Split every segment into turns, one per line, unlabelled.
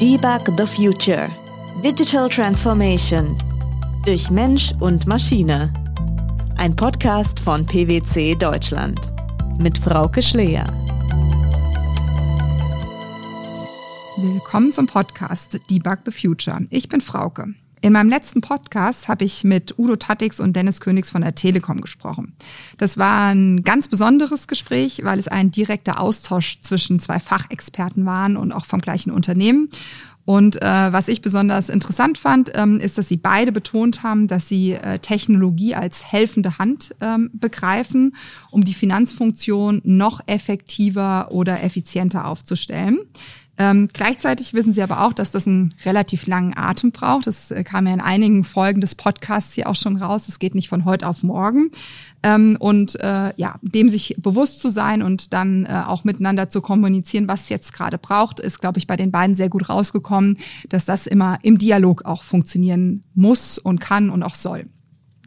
Debug the Future. Digital Transformation. Durch Mensch und Maschine. Ein Podcast von PwC Deutschland. Mit Frauke Schleer.
Willkommen zum Podcast Debug the Future. Ich bin Frauke. In meinem letzten Podcast habe ich mit Udo Tattix und Dennis Königs von der Telekom gesprochen. Das war ein ganz besonderes Gespräch, weil es ein direkter Austausch zwischen zwei Fachexperten waren und auch vom gleichen Unternehmen. Und äh, was ich besonders interessant fand, ähm, ist, dass sie beide betont haben, dass sie äh, Technologie als helfende Hand ähm, begreifen, um die Finanzfunktion noch effektiver oder effizienter aufzustellen. Ähm, gleichzeitig wissen Sie aber auch, dass das einen relativ langen Atem braucht. Das äh, kam ja in einigen Folgen des Podcasts hier auch schon raus. Es geht nicht von heute auf morgen. Ähm, und äh, ja, dem sich bewusst zu sein und dann äh, auch miteinander zu kommunizieren, was jetzt gerade braucht, ist, glaube ich, bei den beiden sehr gut rausgekommen, dass das immer im Dialog auch funktionieren muss und kann und auch soll.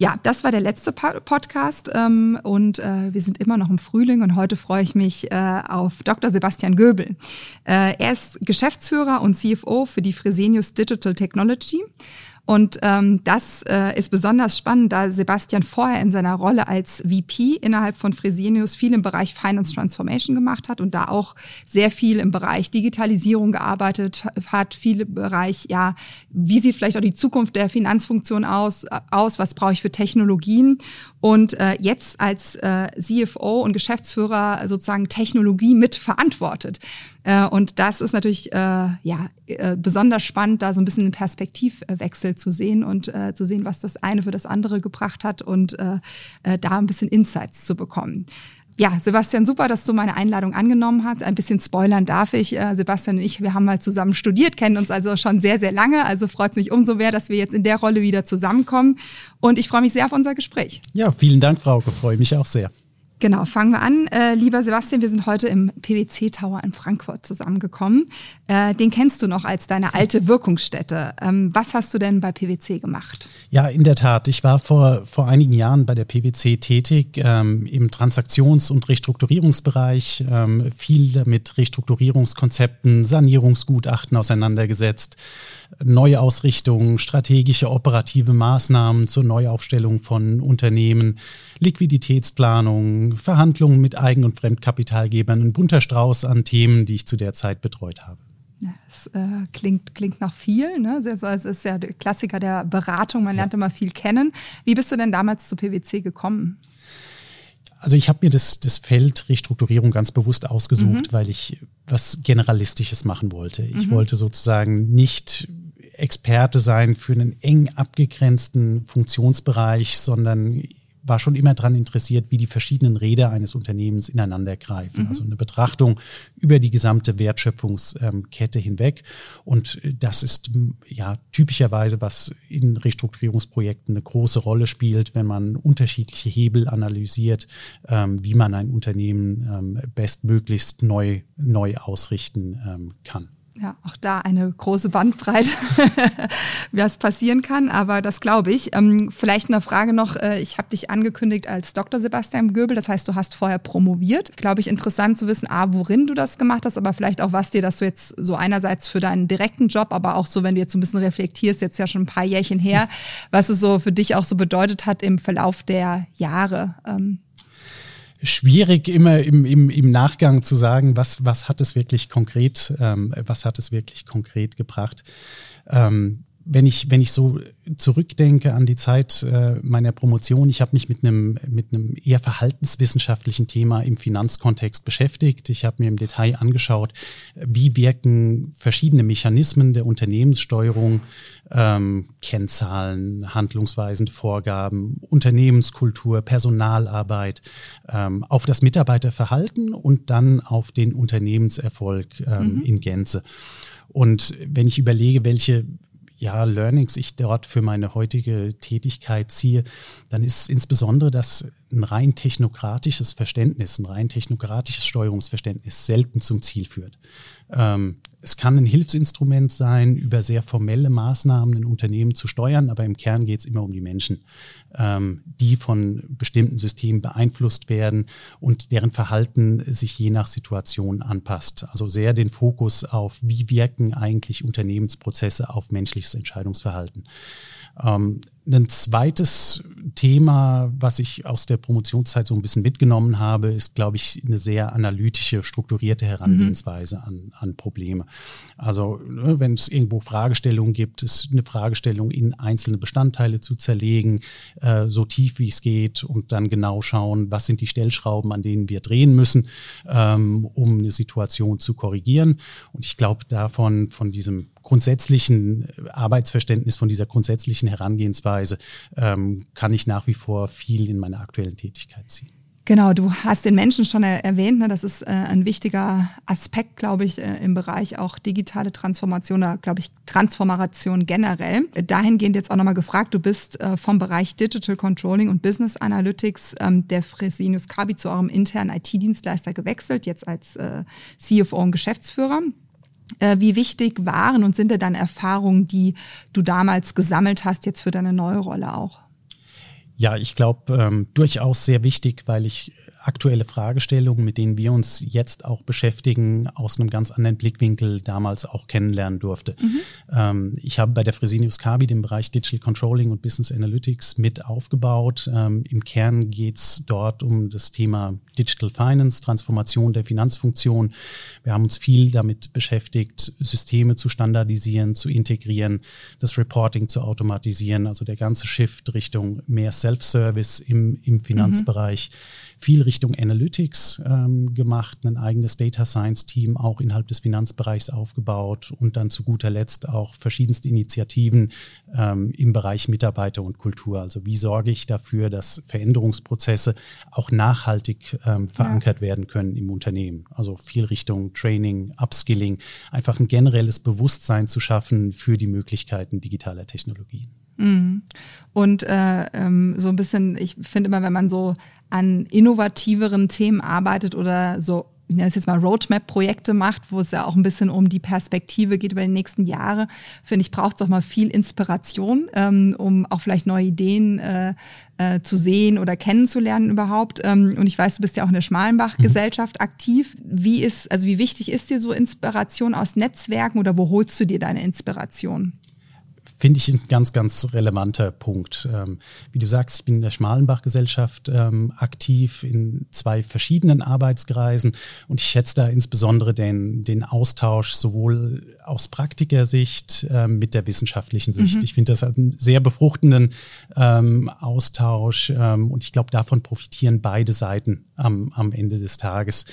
Ja, das war der letzte Podcast ähm, und äh, wir sind immer noch im Frühling und heute freue ich mich äh, auf Dr. Sebastian Göbel. Äh, er ist Geschäftsführer und CFO für die Fresenius Digital Technology und ähm, das äh, ist besonders spannend, da Sebastian vorher in seiner Rolle als VP innerhalb von Fresenius viel im Bereich Finance Transformation gemacht hat und da auch sehr viel im Bereich Digitalisierung gearbeitet hat, viel im Bereich, ja, wie sieht vielleicht auch die Zukunft der Finanzfunktion aus, aus was brauche ich für Technologien und äh, jetzt als äh, CFO und Geschäftsführer sozusagen Technologie mit verantwortet. Äh, und das ist natürlich äh, ja äh, besonders spannend, da so ein bisschen einen Perspektivwechsel zu sehen und äh, zu sehen, was das eine für das andere gebracht hat und äh, äh, da ein bisschen Insights zu bekommen. Ja, Sebastian, super, dass du meine Einladung angenommen hast. Ein bisschen spoilern darf ich. Äh, Sebastian und ich, wir haben mal zusammen studiert, kennen uns also schon sehr, sehr lange. Also freut es mich umso mehr, dass wir jetzt in der Rolle wieder zusammenkommen. Und ich freue mich sehr auf unser Gespräch.
Ja, vielen Dank, Frauke. Freue mich auch sehr.
Genau, fangen wir an. Äh, lieber Sebastian, wir sind heute im PwC Tower in Frankfurt zusammengekommen. Äh, den kennst du noch als deine alte Wirkungsstätte. Ähm, was hast du denn bei PwC gemacht?
Ja, in der Tat. Ich war vor, vor einigen Jahren bei der PwC tätig ähm, im Transaktions- und Restrukturierungsbereich, ähm, viel mit Restrukturierungskonzepten, Sanierungsgutachten auseinandergesetzt. Neuausrichtung, strategische operative Maßnahmen zur Neuaufstellung von Unternehmen, Liquiditätsplanung, Verhandlungen mit Eigen- und Fremdkapitalgebern, ein bunter Strauß an Themen, die ich zu der Zeit betreut habe.
Ja, das äh, klingt, klingt nach viel. Ne? Es ist ja der Klassiker der Beratung, man lernt ja. immer viel kennen. Wie bist du denn damals zu PwC gekommen?
Also ich habe mir das, das Feld Restrukturierung ganz bewusst ausgesucht, mhm. weil ich was Generalistisches machen wollte. Ich mhm. wollte sozusagen nicht Experte sein für einen eng abgegrenzten Funktionsbereich, sondern war schon immer daran interessiert, wie die verschiedenen Räder eines Unternehmens ineinander greifen. Mhm. Also eine Betrachtung über die gesamte Wertschöpfungskette hinweg. Und das ist ja typischerweise, was in Restrukturierungsprojekten eine große Rolle spielt, wenn man unterschiedliche Hebel analysiert, ähm, wie man ein Unternehmen ähm, bestmöglichst neu, neu ausrichten ähm, kann
ja, auch da eine große Bandbreite, was passieren kann, aber das glaube ich. Ähm, vielleicht eine Frage noch, äh, ich habe dich angekündigt als Dr. Sebastian Göbel, das heißt, du hast vorher promoviert. Glaube ich, interessant zu wissen, A, worin du das gemacht hast, aber vielleicht auch, was dir das so jetzt so einerseits für deinen direkten Job, aber auch so, wenn du jetzt so ein bisschen reflektierst, jetzt ja schon ein paar Jährchen her, was es so für dich auch so bedeutet hat im Verlauf der Jahre. Ähm,
schwierig immer im, im, im Nachgang zu sagen, was, was hat es wirklich konkret, ähm, was hat es wirklich konkret gebracht. Ähm, wenn ich, wenn ich so zurückdenke an die Zeit äh, meiner Promotion, ich habe mich mit einem, mit einem eher verhaltenswissenschaftlichen Thema im Finanzkontext beschäftigt. Ich habe mir im Detail angeschaut, wie wirken verschiedene Mechanismen der Unternehmenssteuerung, ähm, Kennzahlen, handlungsweisende Vorgaben, Unternehmenskultur, Personalarbeit ähm, auf das Mitarbeiterverhalten und dann auf den Unternehmenserfolg ähm, mhm. in Gänze. Und wenn ich überlege, welche ja, Learnings ich dort für meine heutige Tätigkeit ziehe, dann ist insbesondere das ein rein technokratisches Verständnis, ein rein technokratisches Steuerungsverständnis selten zum Ziel führt. Ähm, es kann ein Hilfsinstrument sein, über sehr formelle Maßnahmen ein Unternehmen zu steuern, aber im Kern geht es immer um die Menschen, ähm, die von bestimmten Systemen beeinflusst werden und deren Verhalten sich je nach Situation anpasst. Also sehr den Fokus auf, wie wirken eigentlich Unternehmensprozesse auf menschliches Entscheidungsverhalten. Ähm, ein zweites Thema, was ich aus der Promotionszeit so ein bisschen mitgenommen habe, ist, glaube ich, eine sehr analytische, strukturierte Herangehensweise mhm. an, an Probleme. Also ne, wenn es irgendwo Fragestellungen gibt, ist eine Fragestellung in einzelne Bestandteile zu zerlegen, äh, so tief wie es geht und dann genau schauen, was sind die Stellschrauben, an denen wir drehen müssen, ähm, um eine Situation zu korrigieren. Und ich glaube, davon, von diesem grundsätzlichen Arbeitsverständnis, von dieser grundsätzlichen Herangehensweise ähm, kann ich nach wie vor viel in meiner aktuellen Tätigkeit ziehen.
Genau, du hast den Menschen schon erwähnt, ne? das ist äh, ein wichtiger Aspekt, glaube ich, äh, im Bereich auch digitale Transformation oder, glaube ich, Transformation generell. Dahingehend jetzt auch nochmal gefragt, du bist äh, vom Bereich Digital Controlling und Business Analytics ähm, der Fresenius Kabi zu eurem internen IT-Dienstleister gewechselt, jetzt als äh, CFO und Geschäftsführer. Äh, wie wichtig waren und sind denn dann Erfahrungen, die du damals gesammelt hast, jetzt für deine neue Rolle auch?
Ja, ich glaube, ähm, durchaus sehr wichtig, weil ich aktuelle Fragestellungen, mit denen wir uns jetzt auch beschäftigen, aus einem ganz anderen Blickwinkel damals auch kennenlernen durfte. Mhm. Ähm, ich habe bei der Fresenius Kabi den Bereich Digital Controlling und Business Analytics mit aufgebaut. Ähm, Im Kern geht es dort um das Thema Digital Finance, Transformation der Finanzfunktion. Wir haben uns viel damit beschäftigt, Systeme zu standardisieren, zu integrieren, das Reporting zu automatisieren, also der ganze Shift Richtung mehr Self-Service im, im Finanzbereich. Mhm viel Richtung Analytics ähm, gemacht, ein eigenes Data Science Team auch innerhalb des Finanzbereichs aufgebaut und dann zu guter Letzt auch verschiedenste Initiativen ähm, im Bereich Mitarbeiter und Kultur. Also wie sorge ich dafür, dass Veränderungsprozesse auch nachhaltig ähm, verankert ja. werden können im Unternehmen. Also viel Richtung Training, Upskilling, einfach ein generelles Bewusstsein zu schaffen für die Möglichkeiten digitaler Technologien.
Mhm. Und äh, ähm, so ein bisschen, ich finde immer, wenn man so an innovativeren Themen arbeitet oder so ich nenne es jetzt mal Roadmap-Projekte macht, wo es ja auch ein bisschen um die Perspektive geht über die nächsten Jahre, finde ich, braucht es auch mal viel Inspiration, ähm, um auch vielleicht neue Ideen äh, äh, zu sehen oder kennenzulernen überhaupt. Ähm, und ich weiß, du bist ja auch in der Schmalenbach-Gesellschaft mhm. aktiv. Wie ist, also wie wichtig ist dir so Inspiration aus Netzwerken oder wo holst du dir deine Inspiration?
Finde ich ein ganz, ganz relevanter Punkt. Ähm, wie du sagst, ich bin in der Schmalenbach-Gesellschaft ähm, aktiv in zwei verschiedenen Arbeitskreisen und ich schätze da insbesondere den, den Austausch sowohl aus Praktikersicht ähm, mit der wissenschaftlichen Sicht. Mhm. Ich finde das einen sehr befruchtenden ähm, Austausch ähm, und ich glaube, davon profitieren beide Seiten am, am Ende des Tages.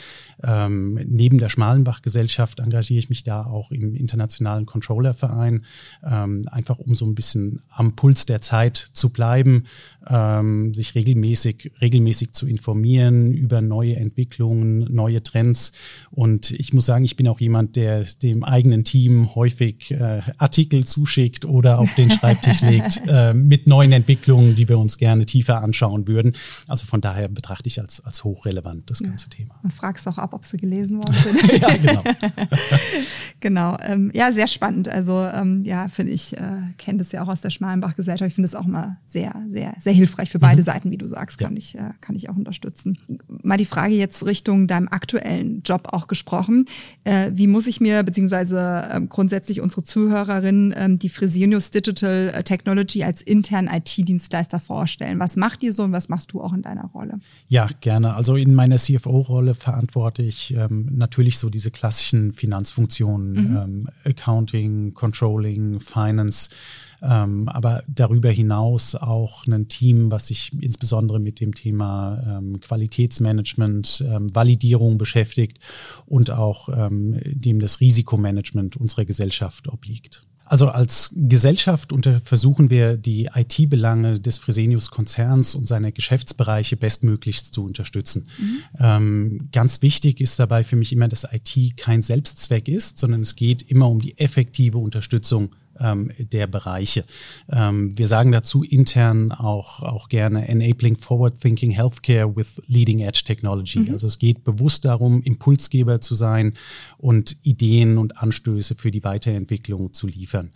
Ähm, neben der Schmalenbach-Gesellschaft engagiere ich mich da auch im internationalen Controller-Verein, ähm, einfach um so ein bisschen am Puls der Zeit zu bleiben, ähm, sich regelmäßig, regelmäßig zu informieren über neue Entwicklungen, neue Trends. Und ich muss sagen, ich bin auch jemand, der dem eigenen Team häufig äh, Artikel zuschickt oder auf den Schreibtisch legt äh, mit neuen Entwicklungen, die wir uns gerne tiefer anschauen würden. Also von daher betrachte ich als, als hochrelevant das ganze ja. Thema.
Und fragst auch ab, ob sie gelesen worden sind. ja, genau. genau. Ähm, ja, sehr spannend. Also ähm, ja, finde ich, äh, kenne das ja auch aus der Schmalenbach-Gesellschaft. Ich finde das auch immer sehr, sehr, sehr hilfreich für beide mhm. Seiten, wie du sagst, kann, ja. ich, äh, kann ich auch unterstützen. Mal die Frage jetzt Richtung deinem aktuellen Job auch gesprochen. Äh, wie muss ich mir, beziehungsweise äh, grundsätzlich unsere Zuhörerinnen, äh, die Fresenius Digital äh, Technology als internen IT-Dienstleister vorstellen? Was macht ihr so und was machst du auch in deiner Rolle?
Ja, gerne. Also in meiner CFO-Rolle verantworte ich ähm, natürlich so diese klassischen Finanzfunktionen, mhm. ähm, Accounting, Controlling, Finance, ähm, aber darüber hinaus auch ein Team, was sich insbesondere mit dem Thema ähm, Qualitätsmanagement, ähm, Validierung beschäftigt und auch ähm, dem das Risikomanagement unserer Gesellschaft obliegt. Also als Gesellschaft versuchen wir die IT-Belange des Fresenius-Konzerns und seiner Geschäftsbereiche bestmöglichst zu unterstützen. Mhm. Ähm, ganz wichtig ist dabei für mich immer, dass IT kein Selbstzweck ist, sondern es geht immer um die effektive Unterstützung ähm, der Bereiche. Ähm, wir sagen dazu intern auch, auch gerne Enabling Forward Thinking Healthcare with Leading Edge Technology. Mhm. Also es geht bewusst darum, Impulsgeber zu sein und Ideen und Anstöße für die Weiterentwicklung zu liefern.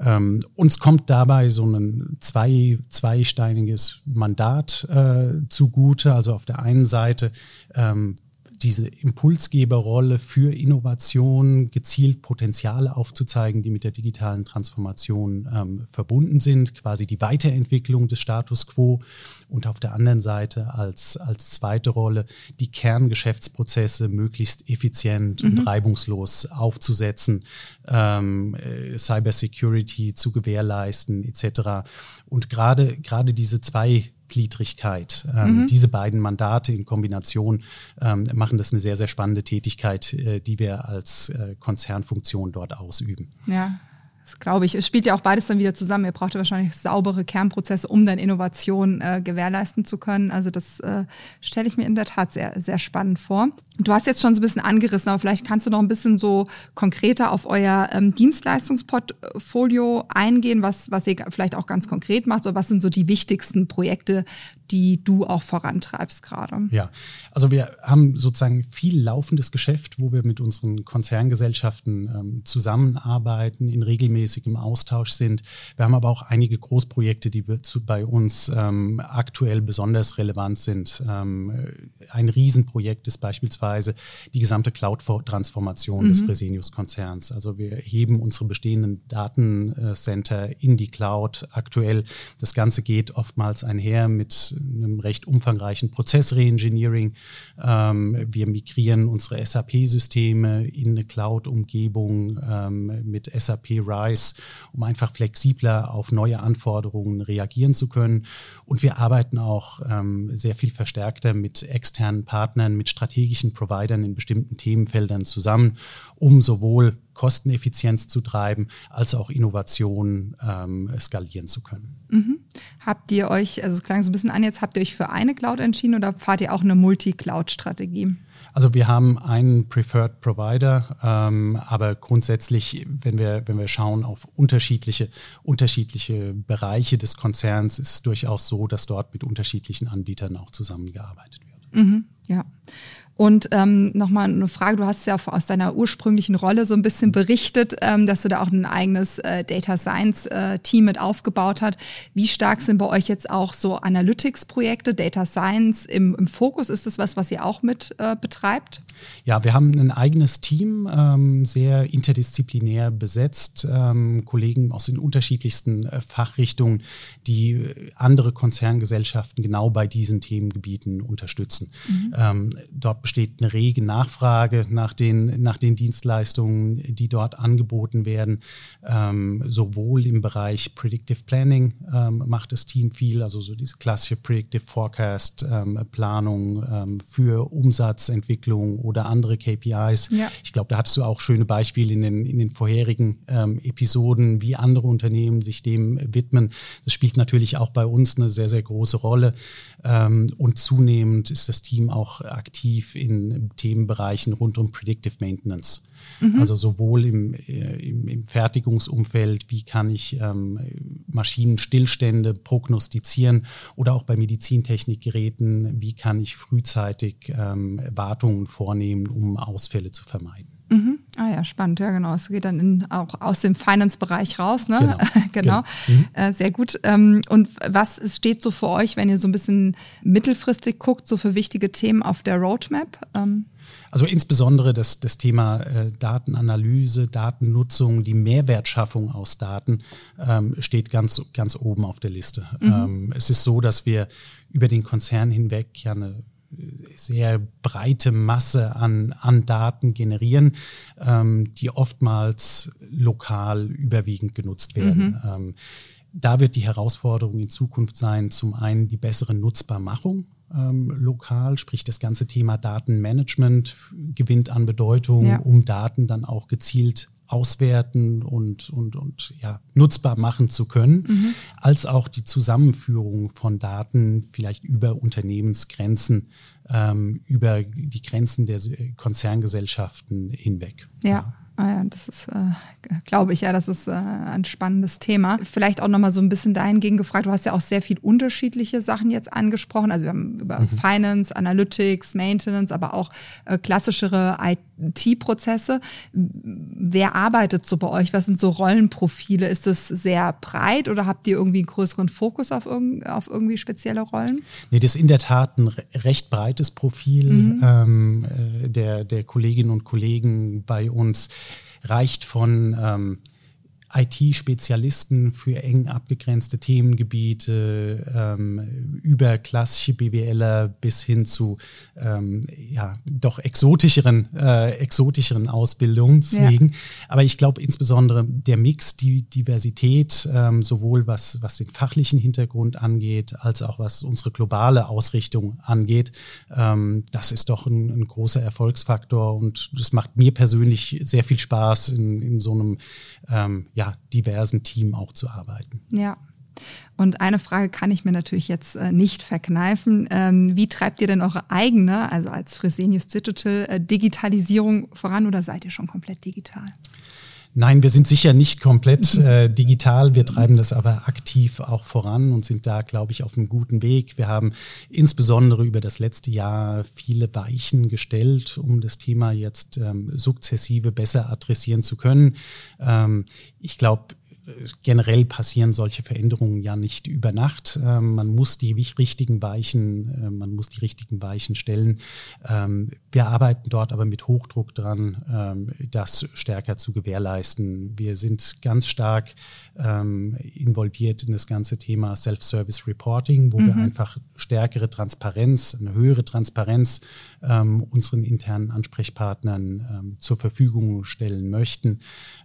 Ähm, uns kommt dabei so ein zwei, zweisteiniges Mandat äh, zugute. Also auf der einen Seite ähm, diese Impulsgeberrolle für Innovation, gezielt Potenziale aufzuzeigen, die mit der digitalen Transformation ähm, verbunden sind, quasi die Weiterentwicklung des Status quo und auf der anderen Seite als, als zweite Rolle die Kerngeschäftsprozesse möglichst effizient mhm. und reibungslos aufzusetzen, ähm, äh, Cybersecurity zu gewährleisten etc. Und gerade gerade diese zwei Gliedrigkeit. Ähm, mhm. Diese beiden Mandate in Kombination ähm, machen das eine sehr, sehr spannende Tätigkeit, äh, die wir als äh, Konzernfunktion dort ausüben.
Ja, das glaube ich. Es spielt ja auch beides dann wieder zusammen. Ihr braucht ja wahrscheinlich saubere Kernprozesse, um dann Innovation äh, gewährleisten zu können. Also das äh, stelle ich mir in der Tat sehr, sehr spannend vor. Du hast jetzt schon so ein bisschen angerissen, aber vielleicht kannst du noch ein bisschen so konkreter auf euer ähm, Dienstleistungsportfolio eingehen, was, was ihr vielleicht auch ganz konkret macht oder was sind so die wichtigsten Projekte, die du auch vorantreibst gerade?
Ja, also wir haben sozusagen viel laufendes Geschäft, wo wir mit unseren Konzerngesellschaften ähm, zusammenarbeiten, in regelmäßigem Austausch sind. Wir haben aber auch einige Großprojekte, die zu, bei uns ähm, aktuell besonders relevant sind. Ähm, ein Riesenprojekt ist beispielsweise die gesamte Cloud-Transformation mhm. des Fresenius-Konzerns. Also wir heben unsere bestehenden Datencenter in die Cloud aktuell. Das Ganze geht oftmals einher mit einem recht umfangreichen Prozess-Reengineering. Ähm, wir migrieren unsere SAP-Systeme in eine Cloud-Umgebung ähm, mit SAP RISE, um einfach flexibler auf neue Anforderungen reagieren zu können. Und wir arbeiten auch ähm, sehr viel verstärkter mit externen Partnern, mit strategischen Providern in bestimmten Themenfeldern zusammen, um sowohl Kosteneffizienz zu treiben, als auch Innovation ähm, skalieren zu können.
Mhm. Habt ihr euch, also es klang so ein bisschen an, jetzt habt ihr euch für eine Cloud entschieden oder fahrt ihr auch eine Multi-Cloud-Strategie?
Also wir haben einen Preferred Provider, ähm, aber grundsätzlich, wenn wir, wenn wir schauen auf unterschiedliche, unterschiedliche Bereiche des Konzerns, ist es durchaus so, dass dort mit unterschiedlichen Anbietern auch zusammengearbeitet wird.
Mhm, ja. Und ähm, nochmal eine Frage, du hast ja aus deiner ursprünglichen Rolle so ein bisschen berichtet, ähm, dass du da auch ein eigenes äh, Data Science äh, Team mit aufgebaut hast. Wie stark sind bei euch jetzt auch so Analytics-Projekte, Data Science im, im Fokus? Ist das was, was ihr auch mit äh, betreibt?
Ja, wir haben ein eigenes Team, ähm, sehr interdisziplinär besetzt, ähm, Kollegen aus den unterschiedlichsten äh, Fachrichtungen, die äh, andere Konzerngesellschaften genau bei diesen Themengebieten unterstützen. Mhm. Ähm, dort besteht eine rege Nachfrage nach den, nach den Dienstleistungen, die dort angeboten werden. Ähm, sowohl im Bereich Predictive Planning ähm, macht das Team viel, also so diese klassische Predictive Forecast ähm, Planung für Umsatzentwicklung oder andere KPIs. Ja. Ich glaube, da hattest du auch schöne Beispiele in den, in den vorherigen ähm, Episoden, wie andere Unternehmen sich dem widmen. Das spielt natürlich auch bei uns eine sehr, sehr große Rolle. Ähm, und zunehmend ist das Team auch aktiv in Themenbereichen rund um Predictive Maintenance. Mhm. Also sowohl im, äh, im, im, Fertigungsumfeld, wie kann ich ähm, Maschinenstillstände prognostizieren oder auch bei Medizintechnikgeräten, wie kann ich frühzeitig ähm, Wartungen vornehmen, um Ausfälle zu vermeiden.
Mhm. Ah ja, spannend, ja genau. Es geht dann in, auch aus dem Finance-Bereich raus, ne? Genau. genau. Mhm. Äh, sehr gut. Ähm, und was steht so für euch, wenn ihr so ein bisschen mittelfristig guckt, so für wichtige Themen auf der Roadmap? Ähm
also insbesondere das, das Thema äh, Datenanalyse, Datennutzung, die Mehrwertschaffung aus Daten ähm, steht ganz, ganz oben auf der Liste. Mhm. Ähm, es ist so, dass wir über den Konzern hinweg ja eine sehr breite Masse an, an Daten generieren, ähm, die oftmals lokal überwiegend genutzt werden. Mhm. Ähm, da wird die Herausforderung in Zukunft sein, zum einen die bessere Nutzbarmachung ähm, lokal, sprich das ganze Thema Datenmanagement gewinnt an Bedeutung, ja. um Daten dann auch gezielt auswerten und, und, und ja, nutzbar machen zu können, mhm. als auch die Zusammenführung von Daten vielleicht über Unternehmensgrenzen, ähm, über die Grenzen der Konzerngesellschaften hinweg.
Ja. Ja, das ist, äh, glaube ich, ja, das ist äh, ein spannendes Thema. Vielleicht auch nochmal so ein bisschen dahingehend gefragt, du hast ja auch sehr viel unterschiedliche Sachen jetzt angesprochen. Also wir haben über mhm. Finance, Analytics, Maintenance, aber auch äh, klassischere IT-Prozesse. Wer arbeitet so bei euch? Was sind so Rollenprofile? Ist das sehr breit oder habt ihr irgendwie einen größeren Fokus auf, irg auf irgendwie spezielle Rollen?
Nee, das ist in der Tat ein recht breites Profil mhm. ähm, äh, der, der Kolleginnen und Kollegen bei uns reicht von ähm, IT-Spezialisten für eng abgegrenzte Themengebiete, ähm, über klassische BWLer bis hin zu ähm, ja, doch exotischeren, äh, exotischeren Ausbildungen. Deswegen. Ja. Aber ich glaube insbesondere der Mix, die Diversität, ähm, sowohl was, was den fachlichen Hintergrund angeht, als auch was unsere globale Ausrichtung angeht, ähm, das ist doch ein, ein, großer Erfolgsfaktor und das macht mir persönlich sehr viel Spaß in, in so einem ähm, ja, diversen Team auch zu arbeiten.
Ja. Und eine Frage kann ich mir natürlich jetzt äh, nicht verkneifen. Ähm, wie treibt ihr denn eure eigene, also als Fresenius Digital, äh, Digitalisierung voran oder seid ihr schon komplett digital?
Nein, wir sind sicher nicht komplett äh, digital. Wir treiben das aber aktiv auch voran und sind da, glaube ich, auf einem guten Weg. Wir haben insbesondere über das letzte Jahr viele Weichen gestellt, um das Thema jetzt ähm, sukzessive besser adressieren zu können. Ähm, ich glaube, generell passieren solche Veränderungen ja nicht über Nacht. Ähm, man muss die richtigen Weichen, äh, man muss die richtigen Weichen stellen. Ähm, wir arbeiten dort aber mit Hochdruck dran, ähm, das stärker zu gewährleisten. Wir sind ganz stark ähm, involviert in das ganze Thema Self-Service Reporting, wo mhm. wir einfach stärkere Transparenz, eine höhere Transparenz ähm, unseren internen Ansprechpartnern ähm, zur Verfügung stellen möchten.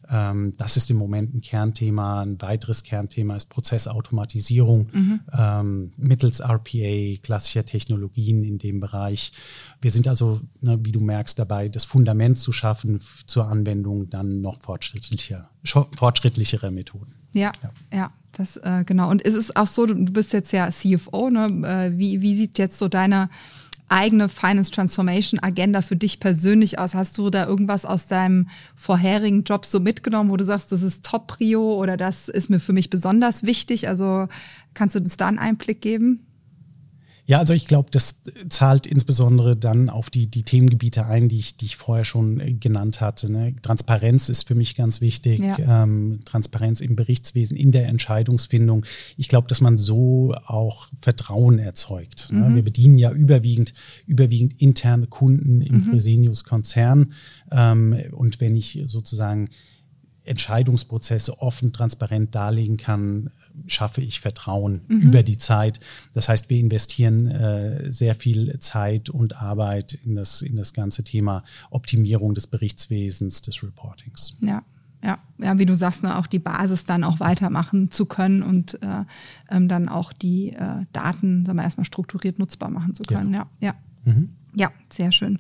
Das ist im Moment ein Kernthema. Ein weiteres Kernthema ist Prozessautomatisierung mhm. Ähm, mittels RPA, klassischer Technologien in dem Bereich. Wir sind also, ne, wie du merkst, dabei, das Fundament zu schaffen zur Anwendung dann noch fortschrittlicher, fortschrittlichere Methoden.
Ja, ja, ja. Das, äh, genau. Und ist es auch so, du bist jetzt ja CFO, ne? Äh, wie, wie sieht jetzt so deine eigene Finance Transformation Agenda für dich persönlich aus? Hast du da irgendwas aus deinem vorherigen Job so mitgenommen, wo du sagst, das ist Top-Prio oder das ist mir für mich besonders wichtig? Also kannst du uns da einen Einblick geben?
Ja, also ich glaube, das zahlt insbesondere dann auf die, die Themengebiete ein, die ich, die ich vorher schon äh, genannt hatte. Ne? Transparenz ist für mich ganz wichtig. Ja. Ähm, Transparenz im Berichtswesen, in der Entscheidungsfindung. Ich glaube, dass man so auch Vertrauen erzeugt. Ne? Mhm. Wir bedienen ja überwiegend, überwiegend interne Kunden im mhm. Fresenius-Konzern. Ähm, und wenn ich sozusagen Entscheidungsprozesse offen, transparent darlegen kann, schaffe ich Vertrauen mhm. über die Zeit. Das heißt, wir investieren äh, sehr viel Zeit und Arbeit in das, in das ganze Thema Optimierung des Berichtswesens, des Reportings.
Ja. Ja, ja, wie du sagst, ne, auch die Basis dann auch weitermachen zu können und äh, ähm, dann auch die äh, Daten, sagen wir erstmal strukturiert nutzbar machen zu können. Genau. Ja, ja. Mhm. Ja, sehr schön.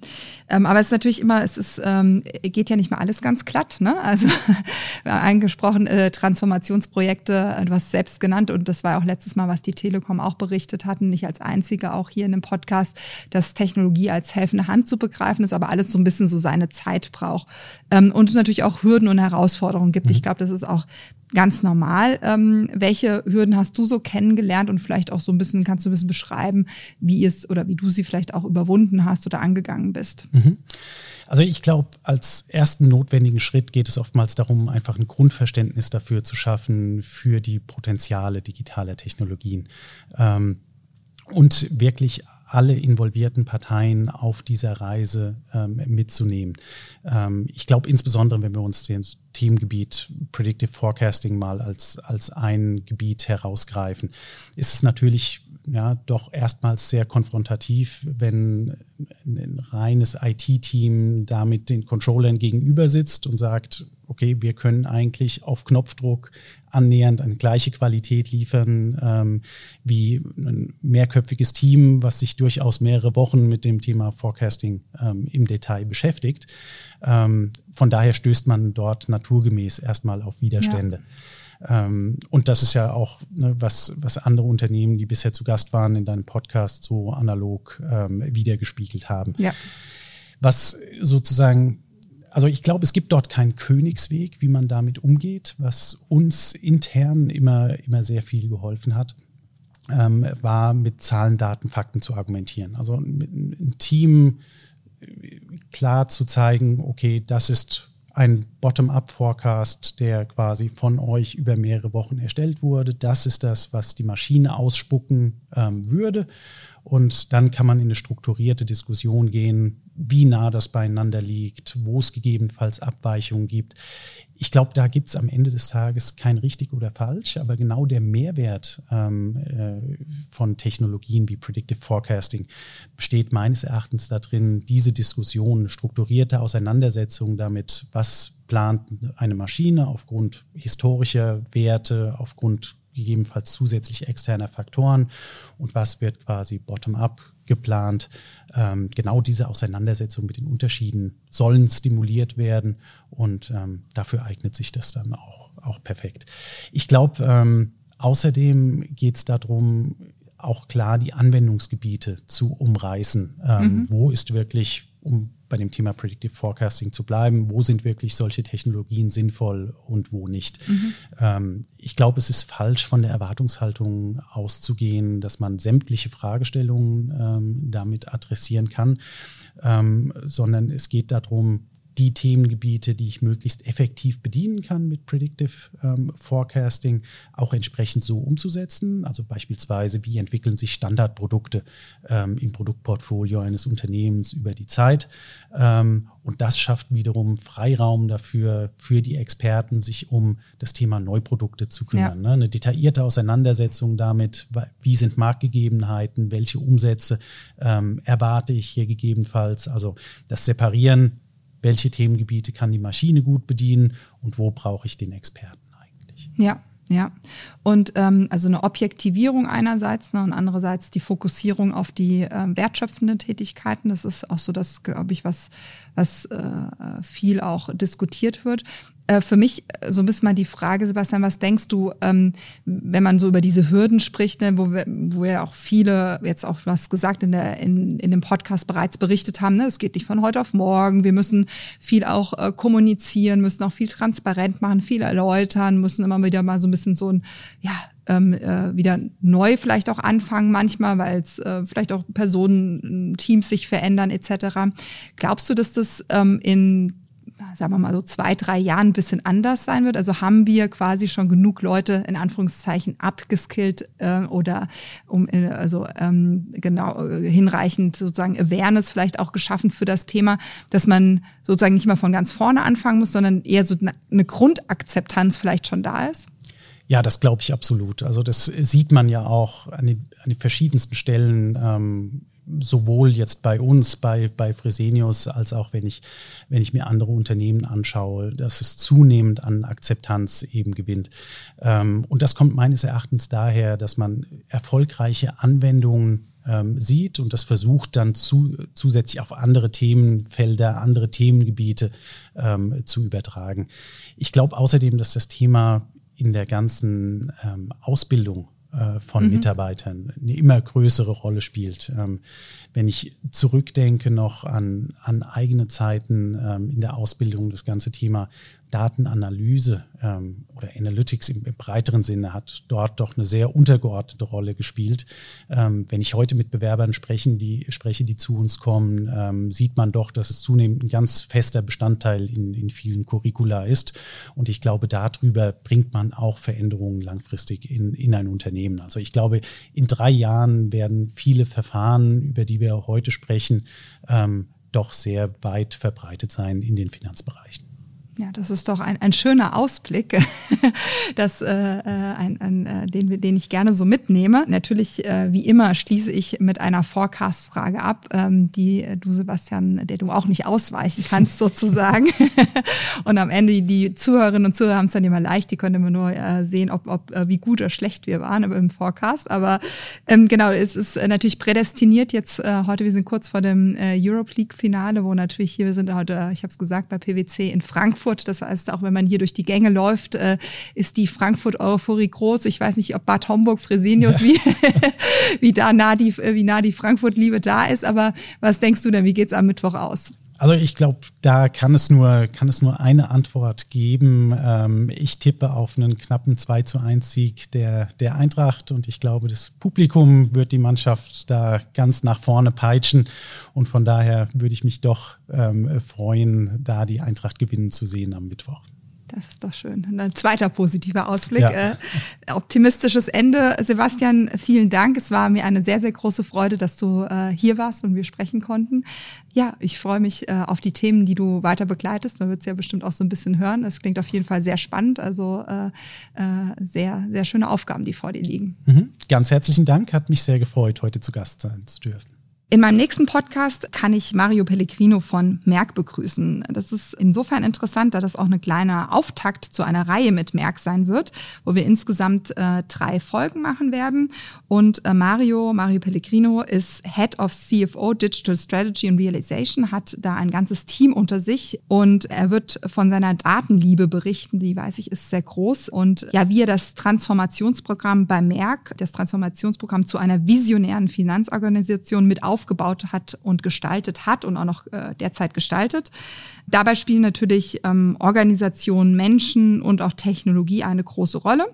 Ähm, aber es ist natürlich immer, es ist, ähm, geht ja nicht mal alles ganz glatt. Ne? Also angesprochen äh, Transformationsprojekte, äh, du hast es selbst genannt und das war auch letztes Mal, was die Telekom auch berichtet hatten, nicht als einzige auch hier in dem Podcast, dass Technologie als helfende Hand zu begreifen ist, aber alles so ein bisschen so seine Zeit braucht. Ähm, und es natürlich auch Hürden und Herausforderungen gibt. Mhm. Ich glaube, das ist auch ganz normal. Ähm, welche Hürden hast du so kennengelernt und vielleicht auch so ein bisschen, kannst du ein bisschen beschreiben, wie es oder wie du sie vielleicht auch überwunden hast oder angegangen bist?
Mhm. Also ich glaube, als ersten notwendigen Schritt geht es oftmals darum, einfach ein Grundverständnis dafür zu schaffen, für die Potenziale digitaler Technologien. Ähm, und wirklich alle involvierten Parteien auf dieser Reise ähm, mitzunehmen. Ähm, ich glaube insbesondere, wenn wir uns das Themengebiet Predictive Forecasting mal als, als ein Gebiet herausgreifen, ist es natürlich ja doch erstmals sehr konfrontativ, wenn ein reines IT-Team damit den Controllern gegenüber sitzt und sagt, okay, wir können eigentlich auf Knopfdruck annähernd eine gleiche Qualität liefern ähm, wie ein mehrköpfiges Team, was sich durchaus mehrere Wochen mit dem Thema Forecasting ähm, im Detail beschäftigt. Ähm, von daher stößt man dort naturgemäß erstmal auf Widerstände. Ja. Ähm, und das ist ja auch, ne, was, was andere Unternehmen, die bisher zu Gast waren in deinem Podcast, so analog ähm, wiedergespiegelt haben. Ja. Was sozusagen also ich glaube, es gibt dort keinen Königsweg, wie man damit umgeht. Was uns intern immer, immer sehr viel geholfen hat, ähm, war mit Zahlen, Daten, Fakten zu argumentieren. Also mit einem Team äh, klar zu zeigen, okay, das ist ein Bottom-up-Forecast, der quasi von euch über mehrere Wochen erstellt wurde. Das ist das, was die Maschine ausspucken ähm, würde. Und dann kann man in eine strukturierte Diskussion gehen, wie nah das beieinander liegt, wo es gegebenenfalls Abweichungen gibt. Ich glaube, da gibt es am Ende des Tages kein richtig oder falsch, aber genau der Mehrwert ähm, äh, von Technologien wie Predictive Forecasting besteht meines Erachtens darin, diese Diskussion, strukturierte Auseinandersetzung damit, was plant eine Maschine aufgrund historischer Werte, aufgrund gegebenenfalls zusätzlich externer Faktoren und was wird quasi bottom-up geplant. Ähm, genau diese Auseinandersetzung mit den Unterschieden sollen stimuliert werden und ähm, dafür eignet sich das dann auch, auch perfekt. Ich glaube, ähm, außerdem geht es darum, auch klar die Anwendungsgebiete zu umreißen. Ähm, mhm. Wo ist wirklich, um bei dem Thema Predictive Forecasting zu bleiben, wo sind wirklich solche Technologien sinnvoll und wo nicht. Mhm. Ähm, ich glaube, es ist falsch, von der Erwartungshaltung auszugehen, dass man sämtliche Fragestellungen ähm, damit adressieren kann, ähm, sondern es geht darum, die Themengebiete, die ich möglichst effektiv bedienen kann mit Predictive ähm, Forecasting, auch entsprechend so umzusetzen. Also beispielsweise, wie entwickeln sich Standardprodukte ähm, im Produktportfolio eines Unternehmens über die Zeit. Ähm, und das schafft wiederum Freiraum dafür, für die Experten, sich um das Thema Neuprodukte zu kümmern. Ja. Ne? Eine detaillierte Auseinandersetzung damit, wie sind Marktgegebenheiten, welche Umsätze ähm, erwarte ich hier gegebenenfalls. Also das Separieren welche Themengebiete kann die Maschine gut bedienen und wo brauche ich den Experten eigentlich.
Ja, ja, und ähm, also eine Objektivierung einerseits ne, und andererseits die Fokussierung auf die äh, wertschöpfenden Tätigkeiten. Das ist auch so das, glaube ich, was, was äh, viel auch diskutiert wird. Äh, für mich äh, so ein bisschen mal die Frage, Sebastian, was denkst du, ähm, wenn man so über diese Hürden spricht, ne, wo, wir, wo ja auch viele jetzt auch was gesagt in, der, in, in dem Podcast bereits berichtet haben, ne, es geht nicht von heute auf morgen, wir müssen viel auch äh, kommunizieren, müssen auch viel transparent machen, viel erläutern, müssen immer wieder mal so ein bisschen so ein, ja, ähm, äh, wieder neu vielleicht auch anfangen manchmal, weil es äh, vielleicht auch Personen, Teams sich verändern etc. Glaubst du, dass das ähm, in sagen wir mal so zwei, drei Jahren ein bisschen anders sein wird? Also haben wir quasi schon genug Leute in Anführungszeichen abgeskillt äh, oder um äh, also ähm, genau äh, hinreichend sozusagen Awareness vielleicht auch geschaffen für das Thema, dass man sozusagen nicht mal von ganz vorne anfangen muss, sondern eher so eine Grundakzeptanz vielleicht schon da ist?
Ja, das glaube ich absolut. Also das sieht man ja auch an den, an den verschiedensten Stellen ähm, sowohl jetzt bei uns, bei, bei Fresenius, als auch wenn ich, wenn ich mir andere Unternehmen anschaue, dass es zunehmend an Akzeptanz eben gewinnt. Ähm, und das kommt meines Erachtens daher, dass man erfolgreiche Anwendungen ähm, sieht und das versucht dann zu, zusätzlich auf andere Themenfelder, andere Themengebiete ähm, zu übertragen. Ich glaube außerdem, dass das Thema in der ganzen ähm, Ausbildung von mhm. Mitarbeitern eine immer größere Rolle spielt. Ähm, wenn ich zurückdenke noch an, an eigene Zeiten ähm, in der Ausbildung, das ganze Thema Datenanalyse ähm, oder Analytics im, im, breiteren Sinne hat dort doch eine sehr untergeordnete Rolle gespielt. Ähm, wenn ich heute mit Bewerbern sprechen, die, spreche, die zu uns kommen, ähm, sieht man doch, dass es zunehmend ein ganz fester Bestandteil in, in vielen Curricula ist. Und ich glaube, darüber bringt man auch Veränderungen langfristig in, in ein Unternehmen. Also ich glaube, in drei Jahren werden viele Verfahren, über die wir heute sprechen, ähm, doch sehr weit verbreitet sein in den Finanzbereichen.
Ja, das ist doch ein, ein schöner Ausblick, das, äh, äh, ein, ein, äh, den, den ich gerne so mitnehme. Natürlich, äh, wie immer, schließe ich mit einer Forecast-Frage ab, ähm, die du, Sebastian, der du auch nicht ausweichen kannst, sozusagen. und am Ende, die Zuhörerinnen und Zuhörer haben es dann immer leicht, die können immer nur äh, sehen, ob, ob äh, wie gut oder schlecht wir waren im Forecast. Aber ähm, genau, es ist äh, natürlich prädestiniert jetzt äh, heute, wir sind kurz vor dem äh, Europe League-Finale, wo natürlich hier, wir sind heute, ich habe es gesagt, bei PwC in Frankfurt Frankfurt. Das heißt, auch wenn man hier durch die Gänge läuft, äh, ist die Frankfurt-Euphorie groß. Ich weiß nicht, ob Bad Homburg, Fresenius, ja. wie, wie da nah die, wie nah die Frankfurt-Liebe da ist. Aber was denkst du denn? Wie geht's am Mittwoch aus?
Also ich glaube, da kann es nur, kann es nur eine Antwort geben. Ähm, ich tippe auf einen knappen 2 zu 1 Sieg der, der Eintracht und ich glaube, das Publikum wird die Mannschaft da ganz nach vorne peitschen und von daher würde ich mich doch ähm, freuen, da die Eintracht gewinnen zu sehen am Mittwoch.
Das ist doch schön. Ein zweiter positiver Ausblick. Ja. Äh, optimistisches Ende. Sebastian, vielen Dank. Es war mir eine sehr, sehr große Freude, dass du äh, hier warst und wir sprechen konnten. Ja, ich freue mich äh, auf die Themen, die du weiter begleitest. Man wird es ja bestimmt auch so ein bisschen hören. Es klingt auf jeden Fall sehr spannend. Also äh, äh, sehr, sehr schöne Aufgaben, die vor dir liegen.
Mhm. Ganz herzlichen Dank. Hat mich sehr gefreut, heute zu Gast sein zu dürfen.
In meinem nächsten Podcast kann ich Mario Pellegrino von Merck begrüßen. Das ist insofern interessant, da das auch eine kleine Auftakt zu einer Reihe mit Merck sein wird, wo wir insgesamt äh, drei Folgen machen werden. Und äh, Mario, Mario Pellegrino ist Head of CFO Digital Strategy and Realization, hat da ein ganzes Team unter sich und er wird von seiner Datenliebe berichten, die weiß ich ist sehr groß. Und ja, wie er das Transformationsprogramm bei Merck, das Transformationsprogramm zu einer visionären Finanzorganisation mit auf aufgebaut hat und gestaltet hat und auch noch äh, derzeit gestaltet. Dabei spielen natürlich ähm, Organisationen, Menschen und auch Technologie eine große Rolle.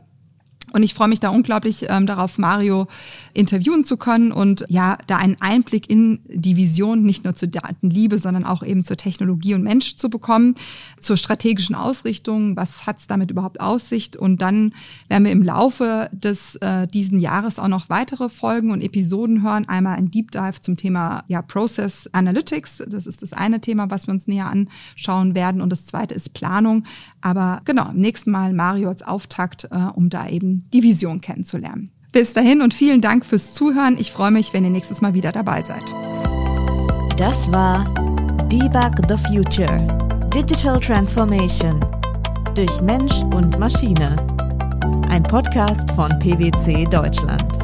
Und ich freue mich da unglaublich ähm, darauf, Mario interviewen zu können und ja, da einen Einblick in die Vision, nicht nur zur Datenliebe, sondern auch eben zur Technologie und Mensch zu bekommen, zur strategischen Ausrichtung, was hat's damit überhaupt Aussicht. Und dann werden wir im Laufe des äh, diesen Jahres auch noch weitere Folgen und Episoden hören. Einmal ein Deep Dive zum Thema ja, Process Analytics. Das ist das eine Thema, was wir uns näher anschauen werden. Und das zweite ist Planung. Aber genau, nächsten Mal Mario als Auftakt, äh, um da eben die Vision kennenzulernen. Bis dahin und vielen Dank fürs Zuhören. Ich freue mich, wenn ihr nächstes Mal wieder dabei seid.
Das war Debug the Future. Digital Transformation. Durch Mensch und Maschine. Ein Podcast von PwC Deutschland.